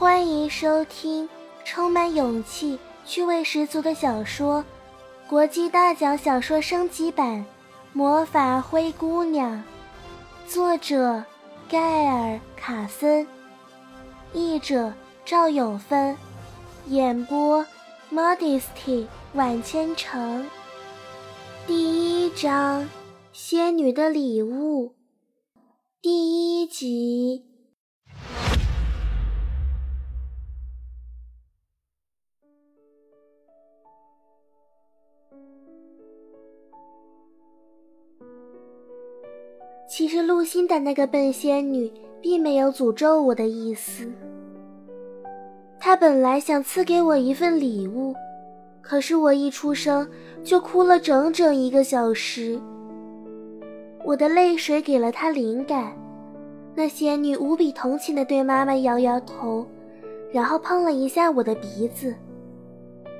欢迎收听充满勇气、趣味十足的小说《国际大奖小说升级版·魔法灰姑娘》，作者盖尔·卡森，译者赵永芬，演播 Modesty 晚千城。第一章：仙女的礼物，第一集。其实露辛达那个笨仙女并没有诅咒我的意思，她本来想赐给我一份礼物，可是我一出生就哭了整整一个小时。我的泪水给了她灵感，那仙女无比同情地对妈妈摇摇头，然后碰了一下我的鼻子。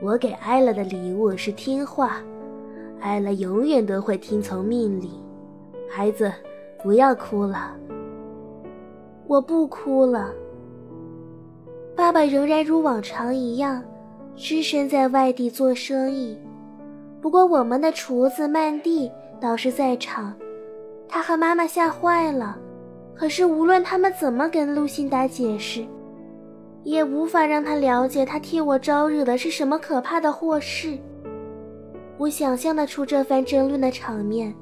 我给艾拉的礼物是听话，艾拉永远都会听从命令，孩子。不要哭了，我不哭了。爸爸仍然如往常一样，只身在外地做生意。不过我们的厨子曼蒂倒是在场，他和妈妈吓坏了。可是无论他们怎么跟露辛达解释，也无法让他了解他替我招惹的是什么可怕的祸事。我想象得出这番争论的场面。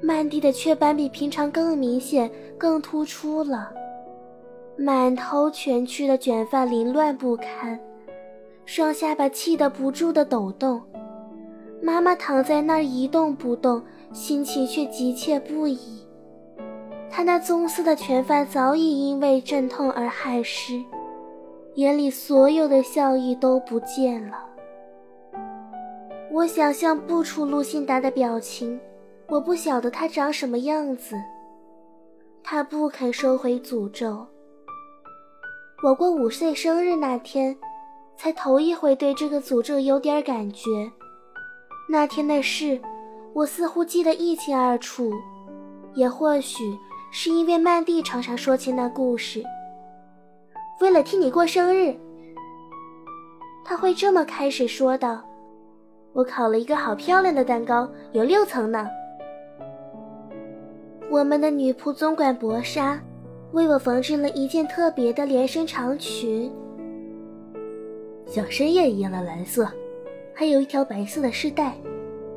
曼蒂的雀斑比平常更明显、更突出了，满头蜷曲的卷发凌乱不堪，双下巴气得不住的抖动。妈妈躺在那儿一动不动，心情却急切不已。她那棕色的全发早已因为阵痛而汗湿，眼里所有的笑意都不见了。我想象不出露辛达的表情。我不晓得他长什么样子。他不肯收回诅咒。我过五岁生日那天，才头一回对这个诅咒有点感觉。那天的事，我似乎记得一清二楚。也或许是因为曼蒂常常说起那故事。为了替你过生日，他会这么开始说道：“我烤了一个好漂亮的蛋糕，有六层呢。”我们的女仆总管薄纱为我缝制了一件特别的连身长裙，小身也一样的蓝色，还有一条白色的饰带。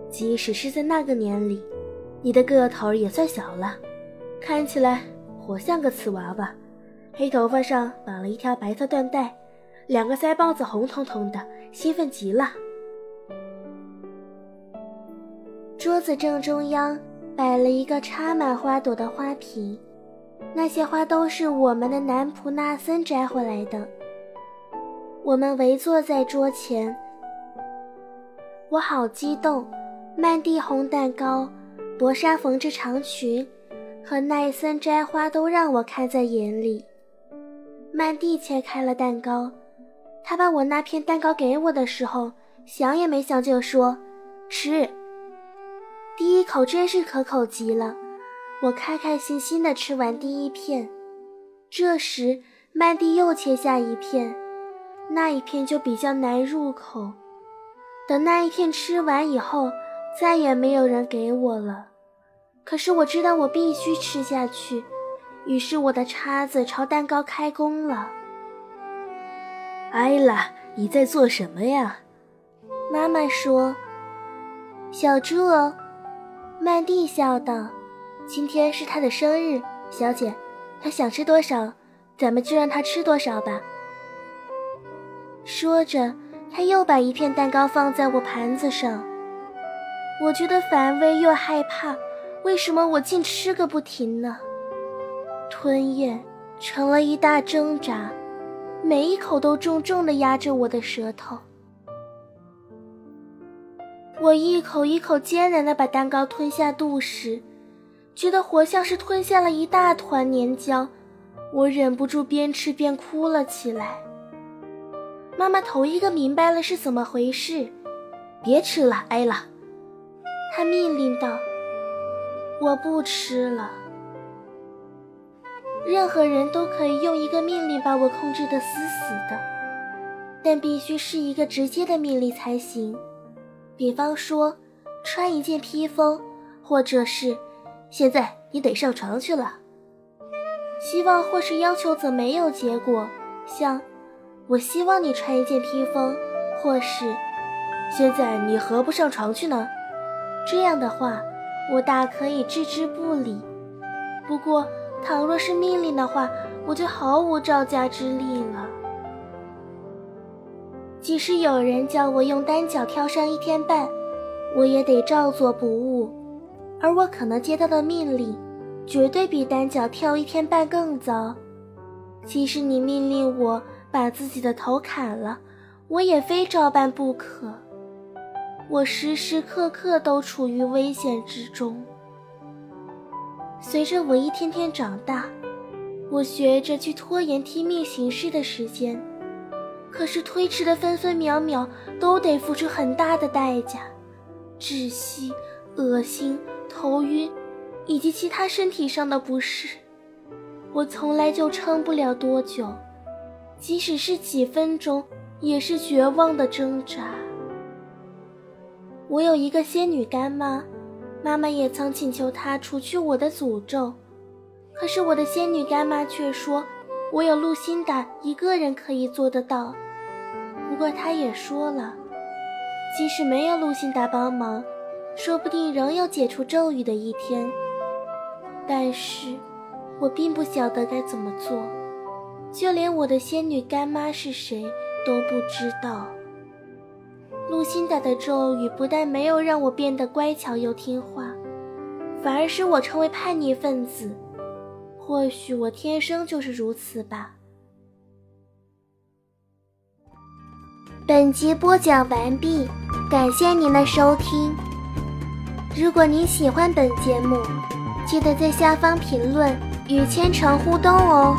即使是在那个年里，你的个头也算小了，看起来活像个瓷娃娃。黑头发上绑了一条白色缎带，两个腮帮子红彤彤的，兴奋极了。桌子正中央。摆了一个插满花朵的花瓶，那些花都是我们的男仆纳森摘回来的。我们围坐在桌前，我好激动。曼蒂红蛋糕、薄纱缝制长裙和奈森摘花都让我看在眼里。曼蒂切开了蛋糕，他把我那片蛋糕给我的时候，想也没想就说：“吃。”第一口真是可口极了，我开开心心地吃完第一片。这时，曼蒂又切下一片，那一片就比较难入口。等那一片吃完以后，再也没有人给我了。可是我知道我必须吃下去，于是我的叉子朝蛋糕开弓了。艾拉，你在做什么呀？妈妈说：“小猪。”曼蒂笑道：“今天是他的生日，小姐，他想吃多少，咱们就让他吃多少吧。”说着，他又把一片蛋糕放在我盘子上。我觉得反胃又害怕，为什么我竟吃个不停呢？吞咽成了一大挣扎，每一口都重重地压着我的舌头。我一口一口艰难地把蛋糕吞下肚时，觉得活像是吞下了一大团粘胶，我忍不住边吃边哭了起来。妈妈头一个明白了是怎么回事，别吃了，艾拉，她命令道：“我不吃了。”任何人都可以用一个命令把我控制得死死的，但必须是一个直接的命令才行。比方说，穿一件披风，或者是，现在你得上床去了。希望或是要求则没有结果，像，我希望你穿一件披风，或是，现在你何不上床去呢？这样的话，我大可以置之不理。不过，倘若是命令的话，我就毫无招架之力了。即使有人叫我用单脚跳上一天半，我也得照做不误。而我可能接到的命令，绝对比单脚跳一天半更糟。即使你命令我把自己的头砍了，我也非照办不可。我时时刻刻都处于危险之中。随着我一天天长大，我学着去拖延听命行事的时间，可是推迟的分分秒秒都得付出很大的代价，窒息、恶心、头晕，以及其他身体上的不适。我从来就撑不了多久，即使是几分钟，也是绝望的挣扎。我有一个仙女干妈。妈妈也曾请求她除去我的诅咒，可是我的仙女干妈却说，我有露心胆一个人可以做得到。不过他也说了，即使没有露辛达帮忙，说不定仍有解除咒语的一天。但是，我并不晓得该怎么做，就连我的仙女干妈是谁都不知道。露辛达的咒语不但没有让我变得乖巧又听话，反而使我成为叛逆分子。或许我天生就是如此吧。本集播讲完毕，感谢您的收听。如果您喜欢本节目，记得在下方评论与千城互动哦。